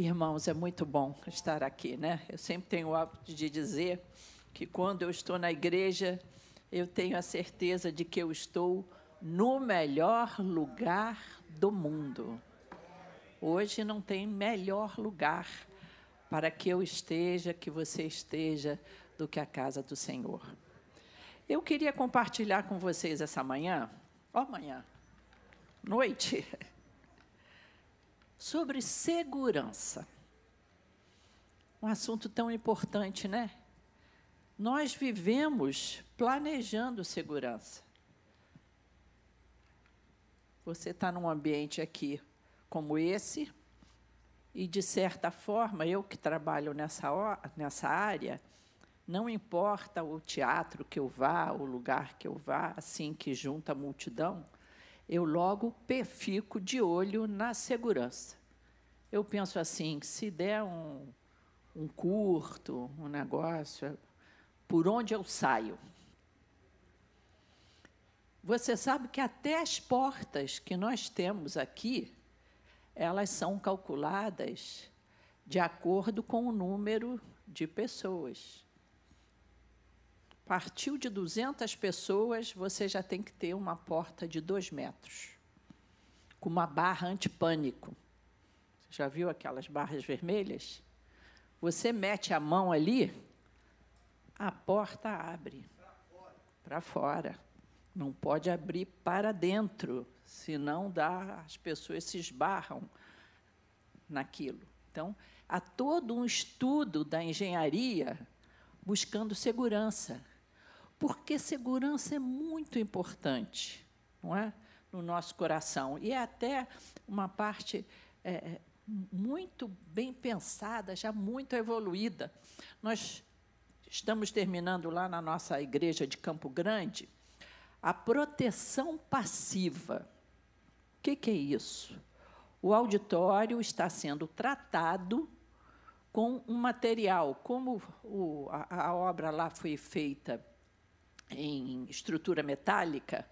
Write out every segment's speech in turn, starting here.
Irmãos, é muito bom estar aqui, né? Eu sempre tenho o hábito de dizer que quando eu estou na igreja, eu tenho a certeza de que eu estou no melhor lugar do mundo. Hoje não tem melhor lugar para que eu esteja, que você esteja, do que a casa do Senhor. Eu queria compartilhar com vocês essa manhã, ó, manhã, noite, sobre segurança. Um assunto tão importante, né? Nós vivemos planejando segurança. Você está num ambiente aqui como esse, e, de certa forma, eu que trabalho nessa, nessa área, não importa o teatro que eu vá, o lugar que eu vá, assim que junta a multidão, eu logo fico de olho na segurança. Eu penso assim, se der um, um curto, um negócio, por onde eu saio? Você sabe que até as portas que nós temos aqui, elas são calculadas de acordo com o número de pessoas. Partiu de 200 pessoas, você já tem que ter uma porta de dois metros, com uma barra antipânico. Você já viu aquelas barras vermelhas? Você mete a mão ali, a porta abre para fora. Não pode abrir para dentro, senão dá, as pessoas se esbarram naquilo. Então, há todo um estudo da engenharia buscando segurança porque segurança é muito importante, não é, no nosso coração e é até uma parte é, é, muito bem pensada, já muito evoluída. Nós estamos terminando lá na nossa igreja de Campo Grande a proteção passiva. O que, que é isso? O auditório está sendo tratado com um material, como o, a, a obra lá foi feita em estrutura metálica,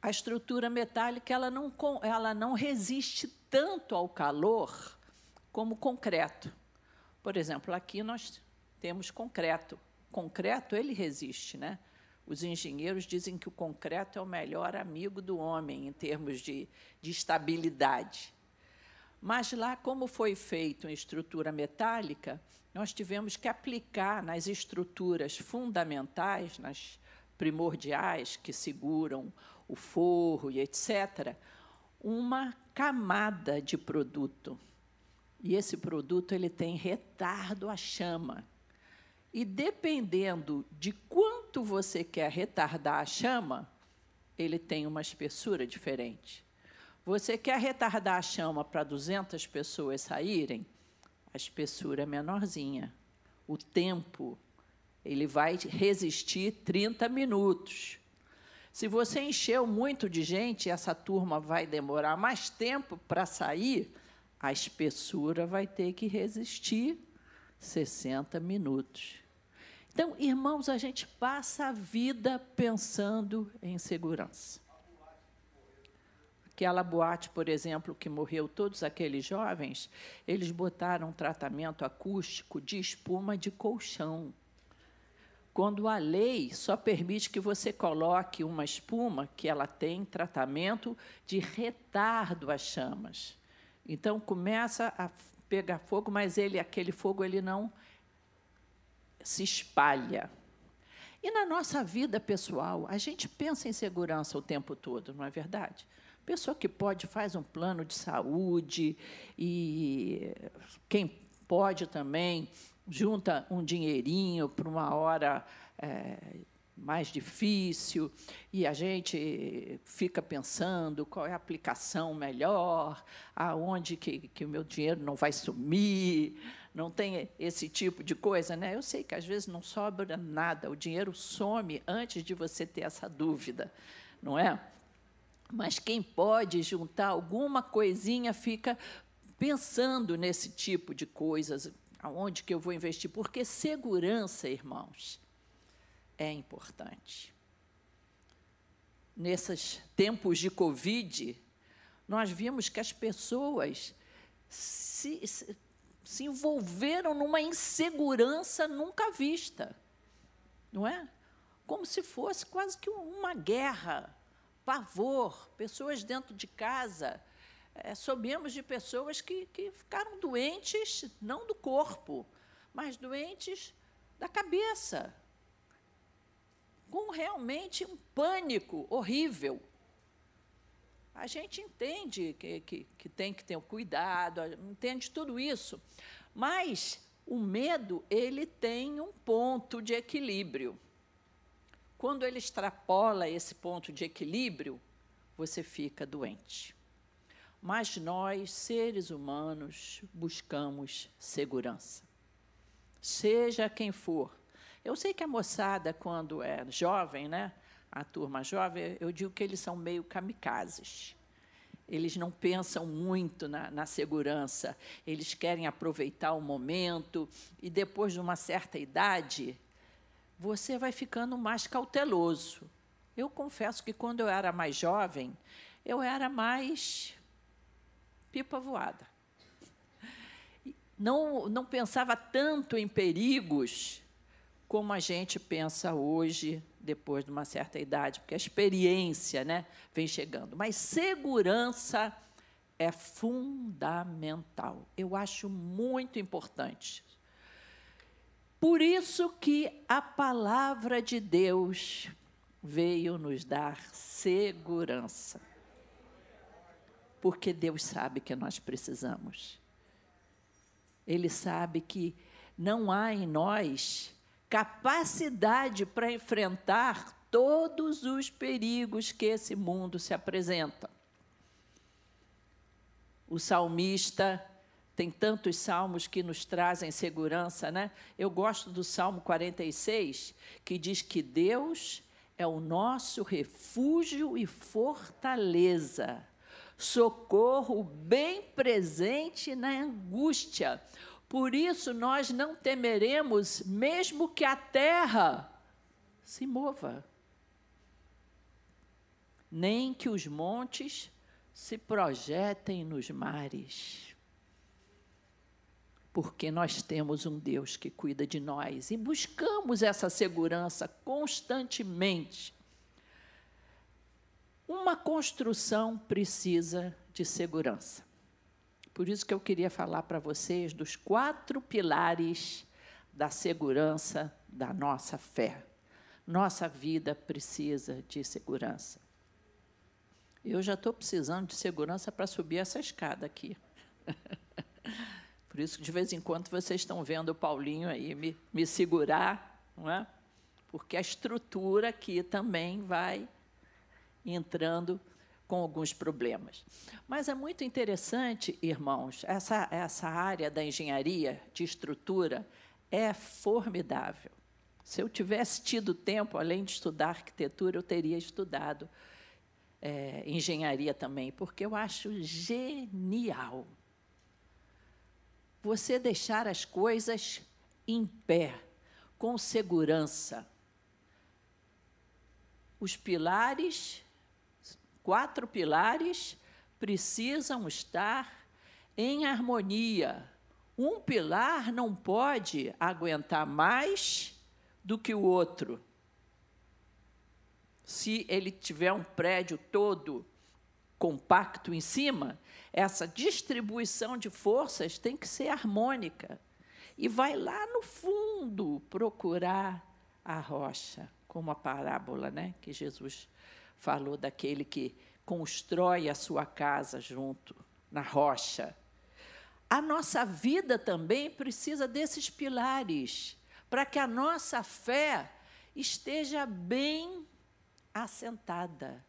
a estrutura metálica ela não, ela não resiste tanto ao calor como concreto. Por exemplo, aqui nós temos concreto. Concreto ele resiste, né? Os engenheiros dizem que o concreto é o melhor amigo do homem em termos de, de estabilidade. Mas lá, como foi feito em estrutura metálica, nós tivemos que aplicar nas estruturas fundamentais, nas primordiais que seguram o forro e etc., uma camada de produto. E esse produto ele tem retardo à chama. E dependendo de quanto você quer retardar a chama, ele tem uma espessura diferente. Você quer retardar a chama para 200 pessoas saírem? a espessura é menorzinha. O tempo, ele vai resistir 30 minutos. Se você encheu muito de gente, essa turma vai demorar mais tempo para sair, a espessura vai ter que resistir 60 minutos. Então, irmãos, a gente passa a vida pensando em segurança aquela boate, por exemplo, que morreu todos aqueles jovens, eles botaram tratamento acústico de espuma de colchão. Quando a lei só permite que você coloque uma espuma que ela tem tratamento de retardo às chamas. Então começa a pegar fogo, mas ele aquele fogo ele não se espalha. E na nossa vida pessoal, a gente pensa em segurança o tempo todo, não é verdade? Pessoa que pode faz um plano de saúde e quem pode também junta um dinheirinho para uma hora é, mais difícil e a gente fica pensando qual é a aplicação melhor, aonde que, que o meu dinheiro não vai sumir, não tem esse tipo de coisa, né? Eu sei que às vezes não sobra nada, o dinheiro some antes de você ter essa dúvida, não é? Mas quem pode juntar alguma coisinha fica pensando nesse tipo de coisas, aonde que eu vou investir, porque segurança, irmãos, é importante. Nesses tempos de Covid, nós vimos que as pessoas se, se, envolveram numa insegurança nunca vista, não é? Como se fosse quase que uma guerra, pavor, pessoas dentro de casa. É, soubemos de pessoas que, que ficaram doentes, não do corpo, mas doentes da cabeça, com realmente um pânico horrível. A gente entende que, que, que tem que ter um cuidado, entende tudo isso, mas o medo ele tem um ponto de equilíbrio. Quando ele extrapola esse ponto de equilíbrio, você fica doente. Mas nós, seres humanos, buscamos segurança. Seja quem for. Eu sei que a moçada, quando é jovem, né, a turma jovem, eu digo que eles são meio kamikazes. Eles não pensam muito na, na, segurança, eles querem aproveitar o momento, e depois de uma certa idade, você vai ficando mais cauteloso. Eu confesso que quando eu era mais jovem, eu era mais pipa voada. Não, não pensava tanto em perigos como a gente pensa hoje depois de uma certa idade, porque a experiência né, vem chegando. Mas segurança é fundamental. Eu acho muito importante. Por isso que a palavra de Deus veio nos dar segurança. Porque Deus sabe que nós precisamos. Ele sabe que não há em nós capacidade para enfrentar todos os perigos que esse mundo se apresenta. O salmista tem tantos salmos que nos trazem segurança, né? Eu gosto do Salmo 46, que diz que Deus é o nosso refúgio e fortaleza, socorro bem presente na angústia. Por isso nós não temeremos, mesmo que a terra se mova, nem que os montes se projetem nos mares. Porque nós temos um Deus que cuida de nós e buscamos essa segurança constantemente. Uma construção precisa de segurança. Por isso que eu queria falar para vocês dos quatro pilares da segurança da nossa fé. Nossa vida precisa de segurança. Eu já estou precisando de segurança para subir essa escada aqui. Por isso de vez em quando vocês estão vendo o Paulinho aí me, me segurar, não é? Porque a estrutura aqui também vai entrando com alguns problemas. Mas é muito interessante, irmãos, essa, essa área da engenharia de estrutura é formidável. Se eu tivesse tido tempo, além de estudar arquitetura, eu teria estudado é, engenharia também, porque eu acho genial você deixar as coisas em pé, com segurança. Os pilares quatro pilares precisam estar em harmonia. Um pilar não pode aguentar mais do que o outro. Se ele tiver um prédio todo compacto em cima, essa distribuição de forças tem que ser harmônica. E vai lá no fundo procurar a rocha, como a parábola né, que Jesus falou daquele que constrói a sua casa junto na rocha. A nossa vida também precisa desses pilares, para que a nossa fé esteja bem assentada,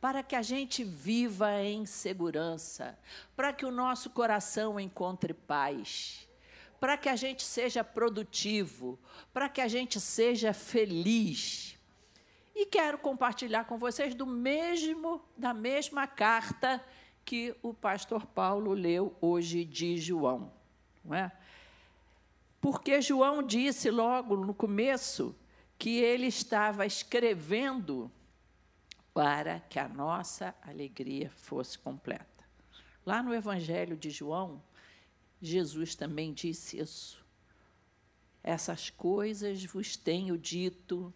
para que a gente viva em segurança, para que o nosso coração encontre paz, para que a gente seja produtivo, para que a gente seja feliz. E quero compartilhar com vocês do mesmo da mesma carta que o pastor Paulo leu hoje de João, não é? Porque João disse logo no começo que ele estava escrevendo para que a nossa alegria fosse completa. Lá no Evangelho de João, Jesus também disse isso. Essas coisas vos tenho dito,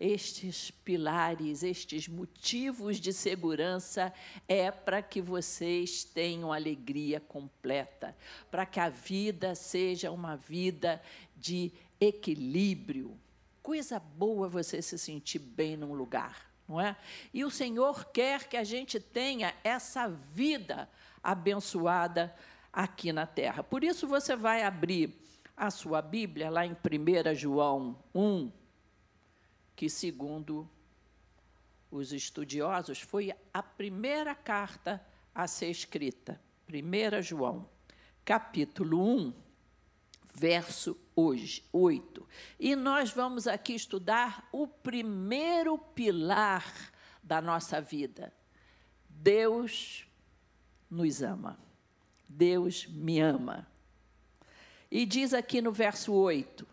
estes pilares, estes motivos de segurança é para que vocês tenham alegria completa, para que a vida seja uma vida de equilíbrio. Coisa boa você se sentir bem num lugar, não é? E o Senhor quer que a gente tenha essa vida abençoada aqui na terra. Por isso você vai abrir a sua Bíblia lá em 1 João 1, que segundo os estudiosos foi a primeira carta a ser escrita. 1 João, capítulo 1, verso hoje, 8. E nós vamos aqui estudar o primeiro pilar da nossa vida. Deus nos ama. Deus me ama. E diz aqui no verso 8: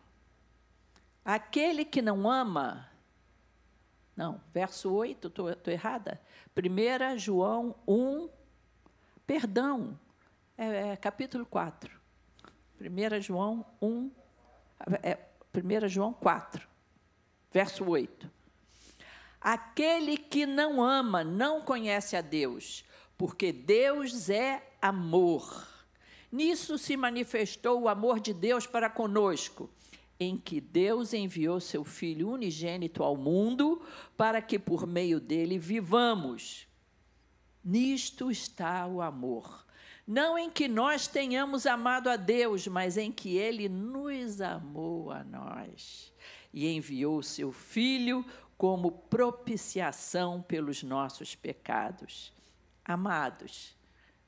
Aquele que não ama. Não, verso 8, estou errada? 1 João 1, perdão, é, é, capítulo 4. 1 João 1, é, 1 João 4, verso 8. Aquele que não ama não conhece a Deus, porque Deus é amor. Nisso se manifestou o amor de Deus para conosco, em que Deus enviou seu Filho unigênito ao mundo para que por meio dele vivamos. Nisto está o amor. Não em que nós tenhamos amado a Deus, mas em que ele nos amou a nós e enviou seu Filho como propiciação pelos nossos pecados. Amados,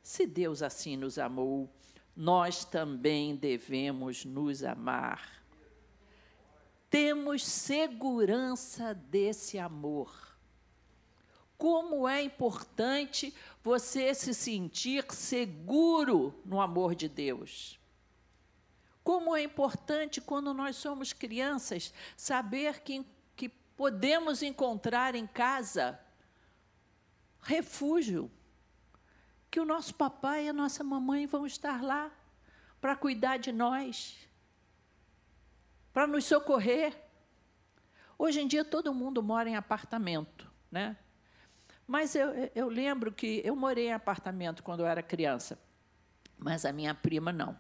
se Deus assim nos amou, nós também devemos nos amar. Temos segurança desse amor. Como é importante você se sentir seguro no amor de Deus. Como é importante, quando nós somos crianças, saber que, que podemos encontrar em casa refúgio que o nosso papai e a nossa mamãe vão estar lá para cuidar de nós, para nos socorrer. Hoje em dia todo mundo mora em apartamento, né? Mas eu, eu lembro que eu morei em apartamento quando eu era criança, mas a minha prima não.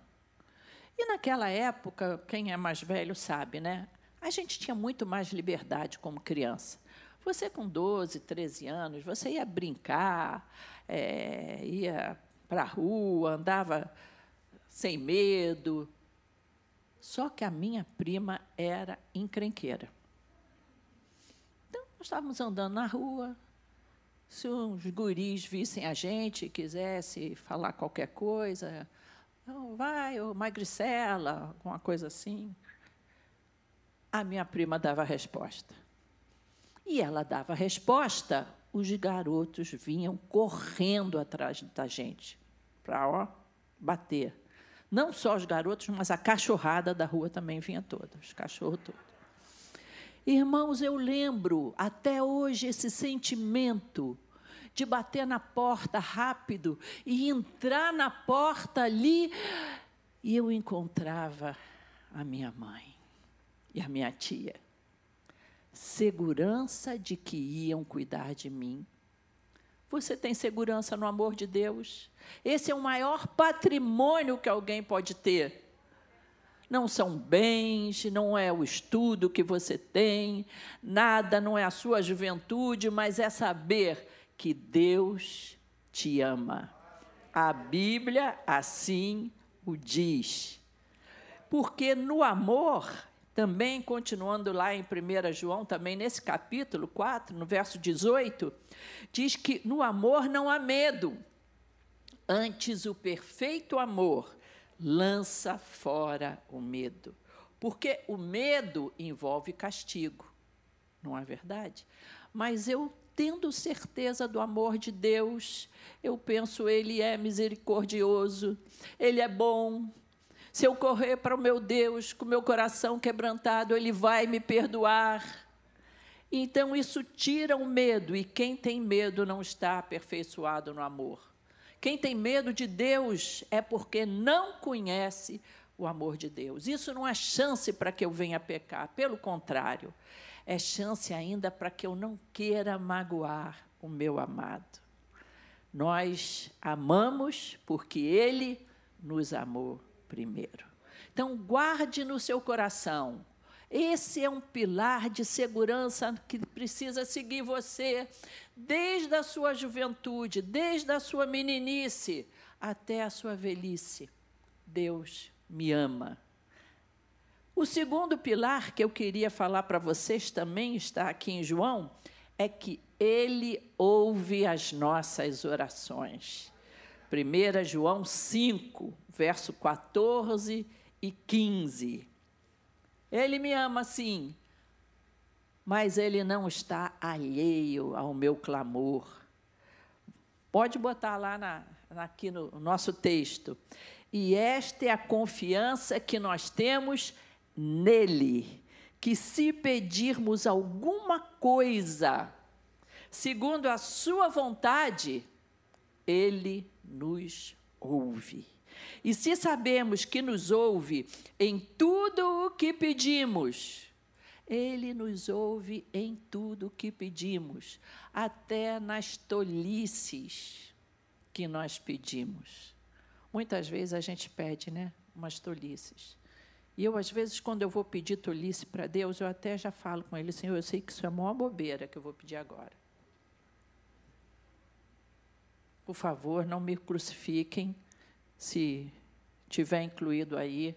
E naquela época, quem é mais velho sabe, né? A gente tinha muito mais liberdade como criança. Você com 12, 13 anos, você ia brincar, é, ia para a rua, andava sem medo. Só que a minha prima era encrenqueira. Então, nós estávamos andando na rua. Se os guris vissem a gente, quisesse falar qualquer coisa, oh, vai, ô magricela, alguma coisa assim, a minha prima dava a resposta. E ela dava a resposta os garotos vinham correndo atrás da gente para bater. Não só os garotos, mas a cachorrada da rua também vinha toda, os cachorros todos. Irmãos, eu lembro até hoje esse sentimento de bater na porta rápido e entrar na porta ali e eu encontrava a minha mãe e a minha tia segurança de que iam cuidar de mim. Você tem segurança no amor de Deus? Esse é o maior patrimônio que alguém pode ter. Não são bens, não é o estudo que você tem, nada, não é a sua juventude, mas é saber que Deus te ama. A Bíblia assim o diz. Porque no amor também, continuando lá em 1 João, também nesse capítulo 4, no verso 18, diz que no amor não há medo, antes o perfeito amor lança fora o medo. Porque o medo envolve castigo, não é verdade? Mas eu, tendo certeza do amor de Deus, eu penso, Ele é misericordioso, Ele é bom, se eu correr para o meu Deus com meu coração quebrantado, Ele vai me perdoar. Então isso tira o medo, e quem tem medo não está aperfeiçoado no amor. Quem tem medo de Deus é porque não conhece o amor de Deus. Isso não é chance para que eu venha pecar, pelo contrário, é chance ainda para que eu não queira magoar o meu amado. Nós amamos porque ele nos amou primeiro. Então, guarde no seu coração. Esse é um pilar de segurança que precisa seguir você desde a sua juventude, desde a sua meninice até a sua velhice. Deus me ama. O segundo pilar que eu queria falar para vocês também está aqui em João, é que ele ouve as nossas orações. 1 João 5, verso 14 e 15. Ele me ama sim, mas ele não está alheio ao meu clamor. Pode botar lá na, aqui no nosso texto. E esta é a confiança que nós temos nele, que se pedirmos alguma coisa, segundo a sua vontade, ele nos ouve. E se sabemos que nos ouve em tudo o que pedimos, ele nos ouve em tudo o que pedimos, até nas tolices que nós pedimos. Muitas vezes a gente pede, né? Umas tolices. E eu, às vezes, quando eu vou pedir tolice para Deus, eu até já falo com Ele, Senhor, eu sei que isso é uma bobeira que eu vou pedir agora. Por favor, não me crucifiquem se tiver incluído aí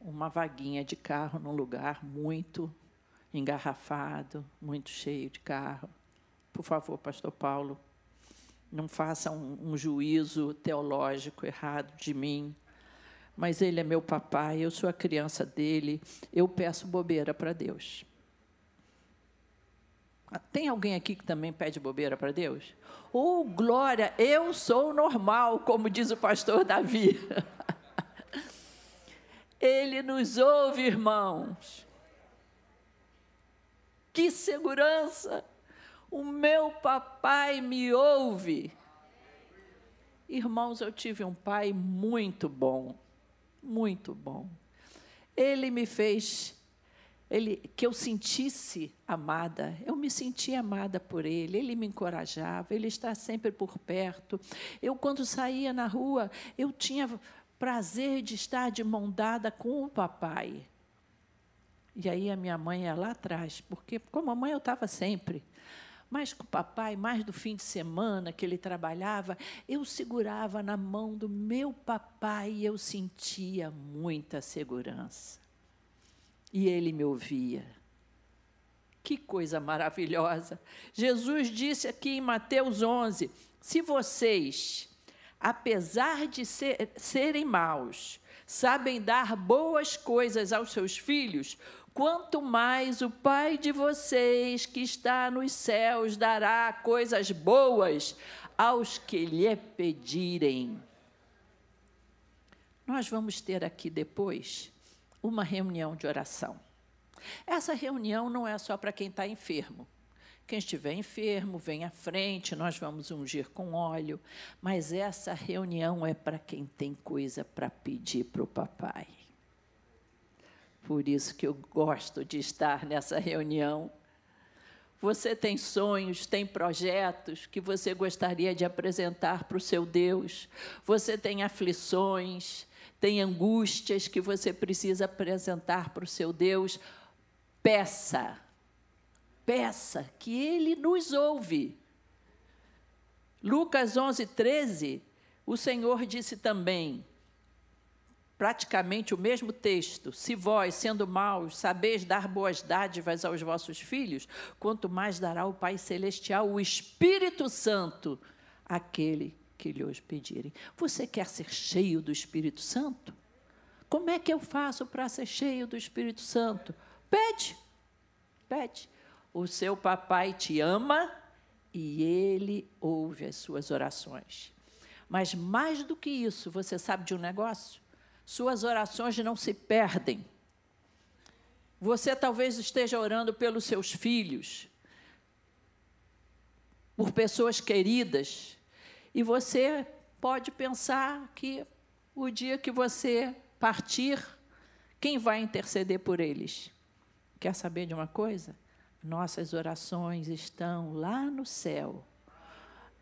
uma vaguinha de carro num lugar muito engarrafado, muito cheio de carro. Por favor, Pastor Paulo, não faça um, um juízo teológico errado de mim. Mas ele é meu papai, eu sou a criança dele, eu peço bobeira para Deus. Tem alguém aqui que também pede bobeira para Deus? Oh, glória, eu sou normal, como diz o pastor Davi. Ele nos ouve, irmãos. Que segurança! O meu papai me ouve. Irmãos, eu tive um pai muito bom, muito bom. Ele me fez ele, que eu sentisse amada, eu me sentia amada por ele, ele me encorajava, ele está sempre por perto. Eu, quando saía na rua, eu tinha prazer de estar de mão dada com o papai. E aí a minha mãe ia lá atrás, porque como a mãe eu estava sempre mais com o papai, mais do fim de semana que ele trabalhava, eu segurava na mão do meu papai e eu sentia muita segurança. E ele me ouvia. Que coisa maravilhosa. Jesus disse aqui em Mateus 11: se vocês, apesar de ser, serem maus, sabem dar boas coisas aos seus filhos, quanto mais o Pai de vocês que está nos céus dará coisas boas aos que lhe pedirem. Nós vamos ter aqui depois uma reunião de oração. Essa reunião não é só para quem está enfermo. Quem estiver enfermo, vem à frente, nós vamos ungir com óleo. Mas essa reunião é para quem tem coisa para pedir para o papai. Por isso que eu gosto de estar nessa reunião. Você tem sonhos, tem projetos que você gostaria de apresentar para o seu Deus. Você tem aflições, tem angústias que você precisa apresentar para o seu Deus. Peça, peça, que Ele nos ouve. Lucas 11, 13, o Senhor disse também: praticamente o mesmo texto. Se vós, sendo maus, sabeis dar boas dádivas aos vossos filhos, quanto mais dará o Pai Celestial, o Espírito Santo, àquele que lhe pedirem. Você quer ser cheio do Espírito Santo? Como é que eu faço para ser cheio do Espírito Santo? Pede, pede. O seu papai te ama e ele ouve as suas orações. Mas mais do que isso, você sabe de um negócio? suas orações não se perdem. Você talvez esteja orando pelos seus filhos, por pessoas queridas, e você pode pensar que o dia que você partir, quem vai interceder por eles? Quer saber de uma coisa? Nossas orações estão lá no céu,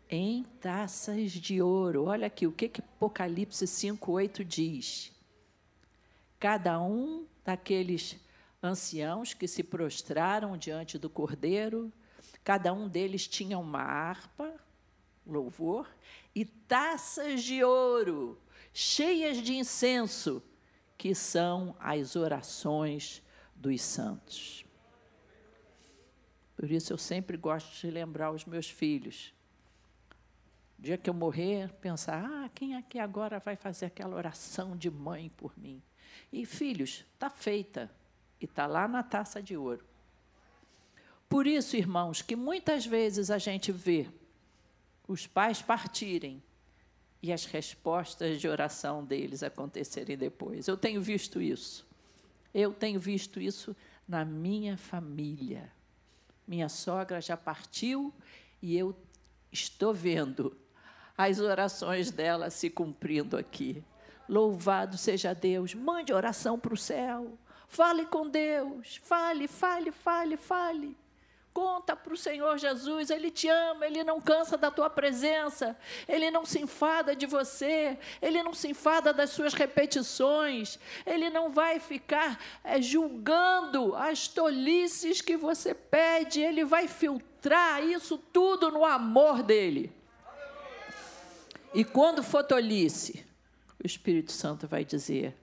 em taças de ouro. Olha aqui o que, que Apocalipse 5,8 diz. Cada um daqueles anciãos que se prostraram diante do cordeiro, cada um deles tinha uma harpa, louvor, e taças de ouro, cheias de incenso, que são as orações dos santos. Por isso eu sempre gosto de lembrar os meus filhos. O dia que eu morrer, pensar, ah, quem aqui agora vai fazer aquela oração de mãe por mim? E filhos, está feita e está lá na taça de ouro. Por isso, irmãos, que muitas vezes a gente vê os pais partirem e as respostas de oração deles acontecerem depois. Eu tenho visto isso. Eu tenho visto isso na minha família. Minha sogra já partiu e eu estou vendo as orações dela se cumprindo aqui. Louvado seja Deus. Mande oração para o céu. Fale com Deus. Fale, fale, fale, fale. Conta para o Senhor Jesus, Ele te ama, Ele não cansa da tua presença, Ele não se enfada de você, Ele não se enfada das suas repetições, Ele não vai ficar é, julgando as tolices que você pede, Ele vai filtrar isso tudo no amor dEle. E quando for tolice, o Espírito Santo vai dizer: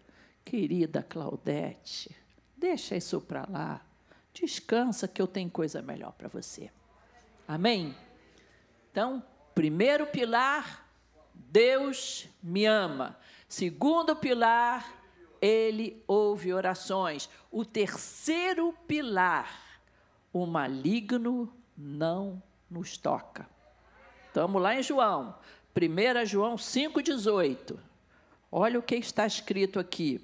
querida Claudete, deixa isso para lá Descansa que eu tenho coisa melhor para você. Amém? Então, primeiro pilar, Deus me ama. Segundo pilar, ele ouve orações. O terceiro pilar, o maligno não nos toca. Estamos lá em João, 1 João 5,18. Olha o que está escrito aqui.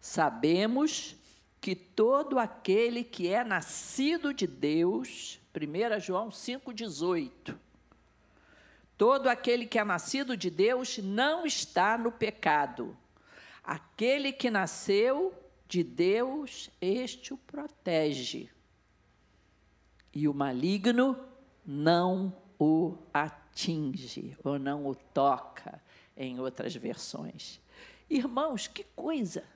Sabemos que todo aquele que é nascido de Deus, 1 João 5,18, todo aquele que é nascido de Deus não está no pecado. Aquele que nasceu de Deus, este o protege. E o maligno não o atinge, ou não o toca, em outras versões. Irmãos, que coisa!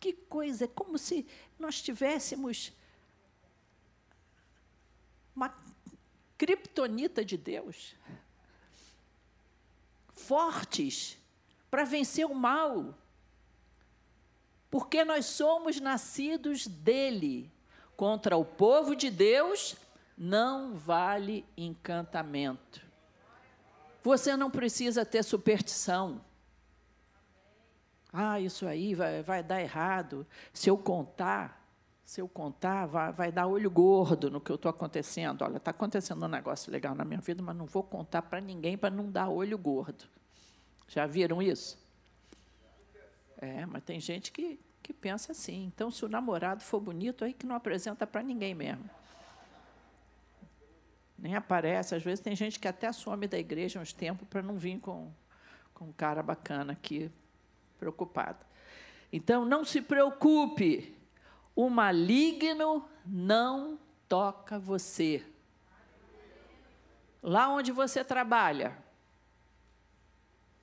Que coisa, é como se nós tivéssemos uma criptonita de Deus. Fortes para vencer o mal. Porque nós somos nascidos dele. Contra o povo de Deus não vale encantamento. Você não precisa ter superstição. Ah, isso aí vai, vai dar errado. Se eu contar, se eu contar, vai, vai dar olho gordo no que eu estou acontecendo. Olha, está acontecendo um negócio legal na minha vida, mas não vou contar para ninguém para não dar olho gordo. Já viram isso? É, mas tem gente que, que pensa assim. Então, se o namorado for bonito, aí que não apresenta para ninguém mesmo. Nem aparece. Às vezes tem gente que até some da igreja uns tempos para não vir com, com um cara bacana aqui preocupada. Então, não se preocupe, o maligno não toca você. Lá onde você trabalha,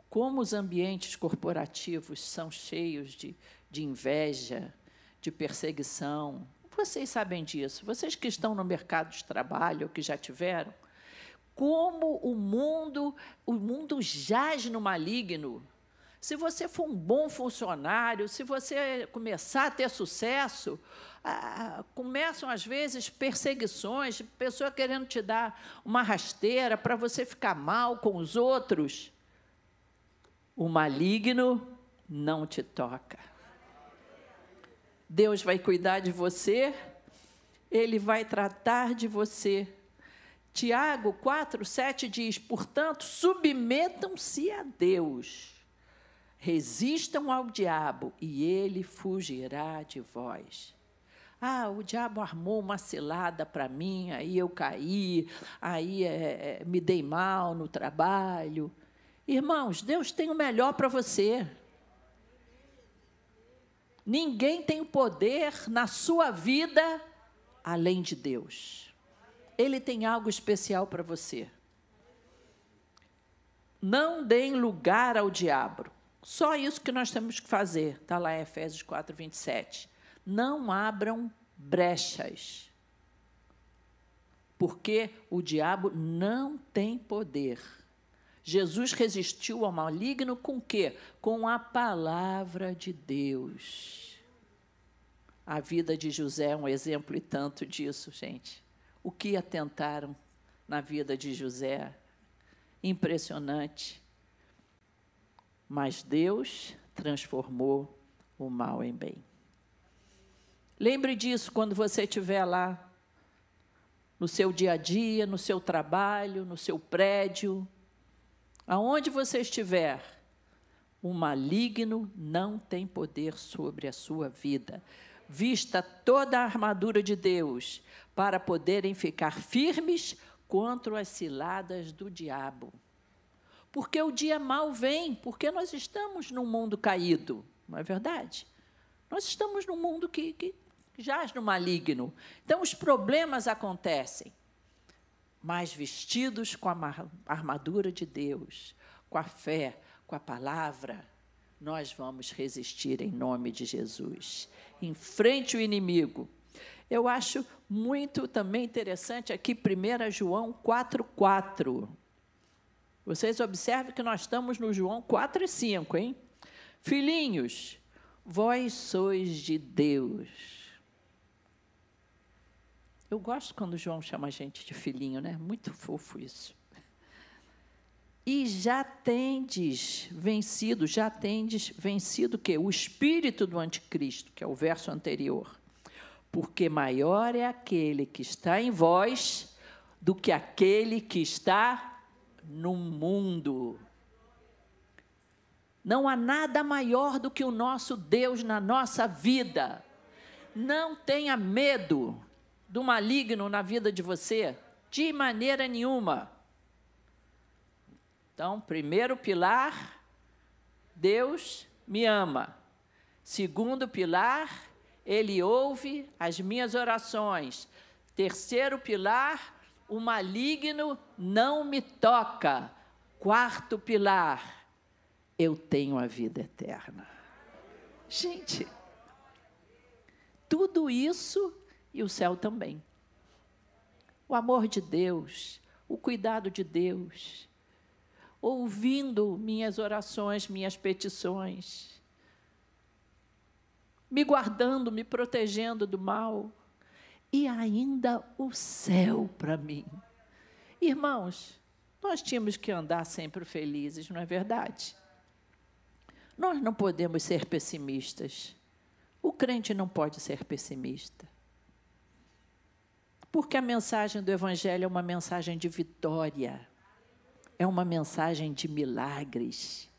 como os ambientes corporativos são cheios de, de inveja, de perseguição. Vocês sabem disso. Vocês que estão no mercado de trabalho, que já tiveram, como o mundo, o mundo jaz no maligno se você for um bom funcionário, se você começar a ter sucesso, começam às vezes perseguições, pessoa querendo te dar uma rasteira para você ficar mal com os outros. O maligno não te toca. Deus vai cuidar de você, ele vai tratar de você. Tiago 4, 7 diz: portanto, submetam-se a Deus Resistam ao diabo e ele fugirá de vós. Ah, o diabo armou uma cilada para mim, aí eu caí, aí é, é, me dei mal no trabalho. Irmãos, Deus tem o melhor para você. Ninguém tem o poder na sua vida além de Deus. Ele tem algo especial para você. Não deem lugar ao diabo. Só isso que nós temos que fazer. Está lá em Efésios 4, 27. Não abram brechas. Porque o diabo não tem poder. Jesus resistiu ao maligno com quê? Com a palavra de Deus. A vida de José é um exemplo e tanto disso, gente. O que atentaram na vida de José? Impressionante. Mas Deus transformou o mal em bem. Lembre disso quando você estiver lá, no seu dia a dia, no seu trabalho, no seu prédio, aonde você estiver, o maligno não tem poder sobre a sua vida. Vista toda a armadura de Deus para poderem ficar firmes contra as ciladas do diabo. Porque o dia mal vem, porque nós estamos num mundo caído, não é verdade? Nós estamos num mundo que, que jaz no maligno. Então, os problemas acontecem. Mas vestidos com a armadura de Deus, com a fé, com a palavra, nós vamos resistir em nome de Jesus. Enfrente o inimigo. Eu acho muito também interessante aqui 1 João 4,4. Vocês observem que nós estamos no João 4 e 5, hein? Filhinhos, vós sois de Deus. Eu gosto quando João chama a gente de filhinho, né? Muito fofo isso. E já tendes vencido, já tendes vencido o quê? O espírito do anticristo, que é o verso anterior. Porque maior é aquele que está em vós do que aquele que está no mundo. Não há nada maior do que o nosso Deus na nossa vida. Não tenha medo do maligno na vida de você, de maneira nenhuma. Então, primeiro pilar, Deus me ama. Segundo pilar, Ele ouve as minhas orações. Terceiro pilar, o maligno não me toca. Quarto pilar, eu tenho a vida eterna. Gente, tudo isso e o céu também. O amor de Deus, o cuidado de Deus, ouvindo minhas orações, minhas petições, me guardando, me protegendo do mal e ainda o céu para mim. Irmãos, nós tínhamos que andar sempre felizes, não é verdade? Nós não podemos ser pessimistas. O crente não pode ser pessimista. Porque a mensagem do Evangelho é uma mensagem de vitória, é uma mensagem de milagres.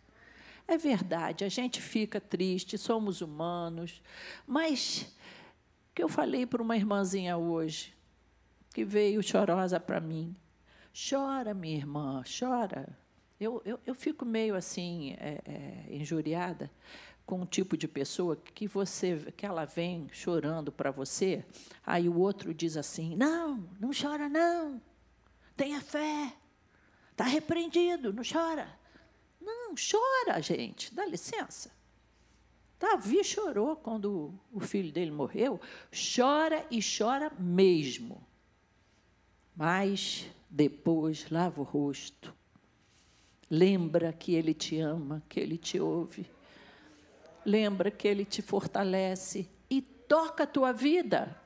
É verdade, a gente fica triste, somos humanos, mas que eu falei para uma irmãzinha hoje, que veio chorosa para mim. Chora, minha irmã, chora. Eu, eu, eu fico meio assim, é, é, injuriada com um tipo de pessoa que você que ela vem chorando para você, aí o outro diz assim: não, não chora não, tenha fé, está repreendido, não chora. Não, chora, gente, dá licença. Davi chorou quando o filho dele morreu, chora e chora mesmo. Mas depois lava o rosto, lembra que ele te ama, que ele te ouve, lembra que ele te fortalece e toca a tua vida.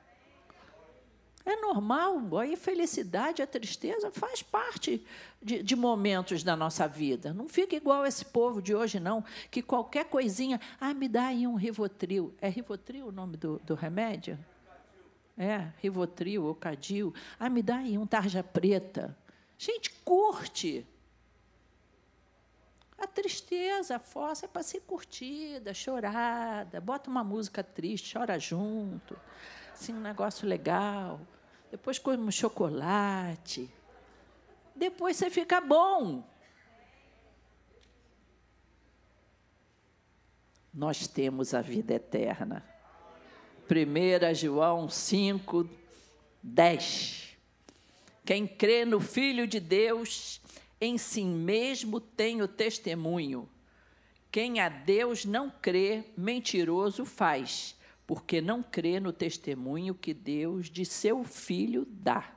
É normal, a infelicidade, a tristeza faz parte de, de, momentos da nossa vida. Não fica igual esse povo de hoje, não, que qualquer coisinha, ah, me dá aí um Rivotril. É Rivotril o nome do, do remédio? É, Rivotril ou Cadil. Ah, me dá aí um tarja preta. Gente, curte. A tristeza, a força é para ser curtida, chorada. Bota uma música triste, chora junto assim, um negócio legal. Depois come um chocolate. Depois você fica bom. Nós temos a vida eterna. 1 João 5, 10. Quem crê no Filho de Deus, em si mesmo tem o testemunho. Quem a Deus não crê, mentiroso faz porque não crê no testemunho que Deus de seu Filho dá.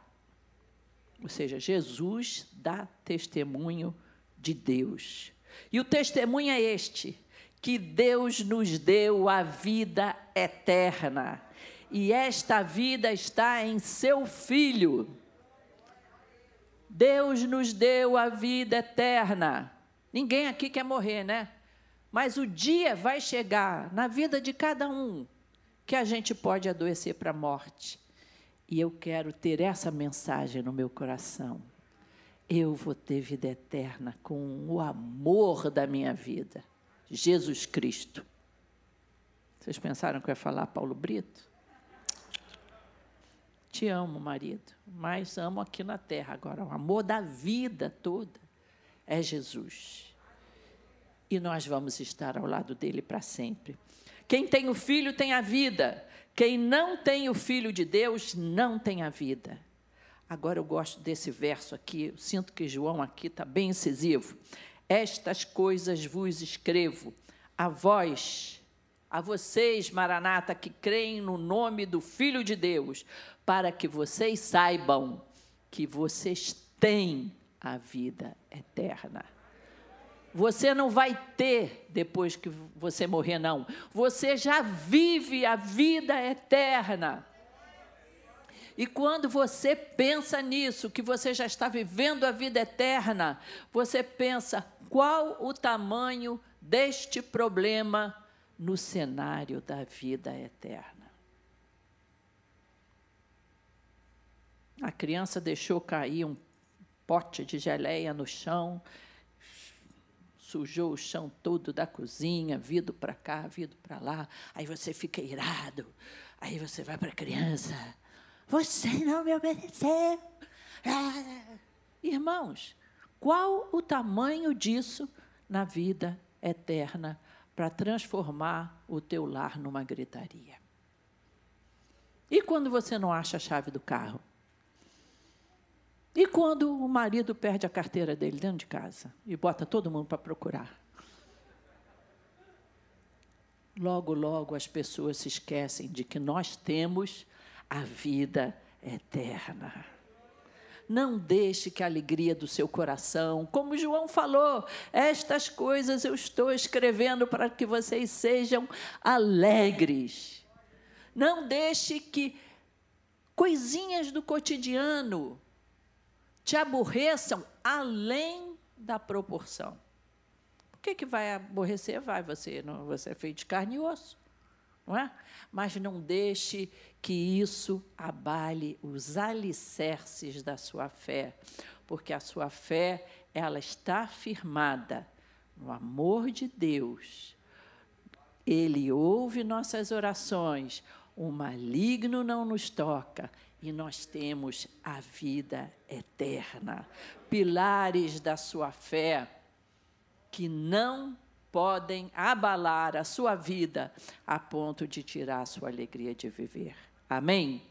Ou seja, Jesus dá testemunho de Deus. E o testemunho é este: que Deus nos deu a vida eterna. E esta vida está em seu Filho. Deus nos deu a vida eterna. Ninguém aqui quer morrer, né? Mas o dia vai chegar na vida de cada um que a gente pode adoecer para a morte. E eu quero ter essa mensagem no meu coração. Eu vou ter vida eterna com o amor da minha vida. Jesus Cristo. Vocês pensaram que eu ia falar Paulo Brito? Te amo, marido, mas amo aqui na terra. Agora, o amor da vida toda é Jesus. E nós vamos estar ao lado dele para sempre. Quem tem o filho tem a vida. Quem não tem o filho de Deus não tem a vida. Agora eu gosto desse verso aqui, eu sinto que João aqui está bem incisivo. Estas coisas vos escrevo, a vós, a vocês, Maranata, que creem no nome do Filho de Deus, para que vocês saibam que vocês têm a vida eterna. Você não vai ter depois que você morrer, não. Você já vive a vida eterna. E quando você pensa nisso, que você já está vivendo a vida eterna, você pensa qual o tamanho deste problema no cenário da vida eterna. A criança deixou cair um pote de geleia no chão, sujou o chão todo da cozinha, vindo para cá, vindo para lá. Aí você fica irado. Aí você vai para a criança. Você não me obedeceu. Ah. Irmãos, qual o tamanho disso na vida eterna para transformar o teu lar numa gritaria? E quando você não acha a chave do carro? E quando o marido perde a carteira dele dentro de casa e bota todo mundo para procurar? Logo, logo as pessoas se esquecem de que nós temos a vida eterna. Não deixe que a alegria do seu coração, como João falou, estas coisas eu estou escrevendo para que vocês sejam alegres. Não deixe que coisinhas do cotidiano te aborreçam além da proporção. Por que, que vai aborrecer? Vai, você, não, você é feito de carne e osso não é? Mas não deixe que isso abale os alicerces da sua fé, porque a sua fé, ela está firmada no amor de Deus. Ele ouve nossas orações, o maligno não nos toca e nós temos a vida eterna. Pilares da sua fé que não podem abalar a sua vida a ponto de tirar a sua alegria de viver. Amém?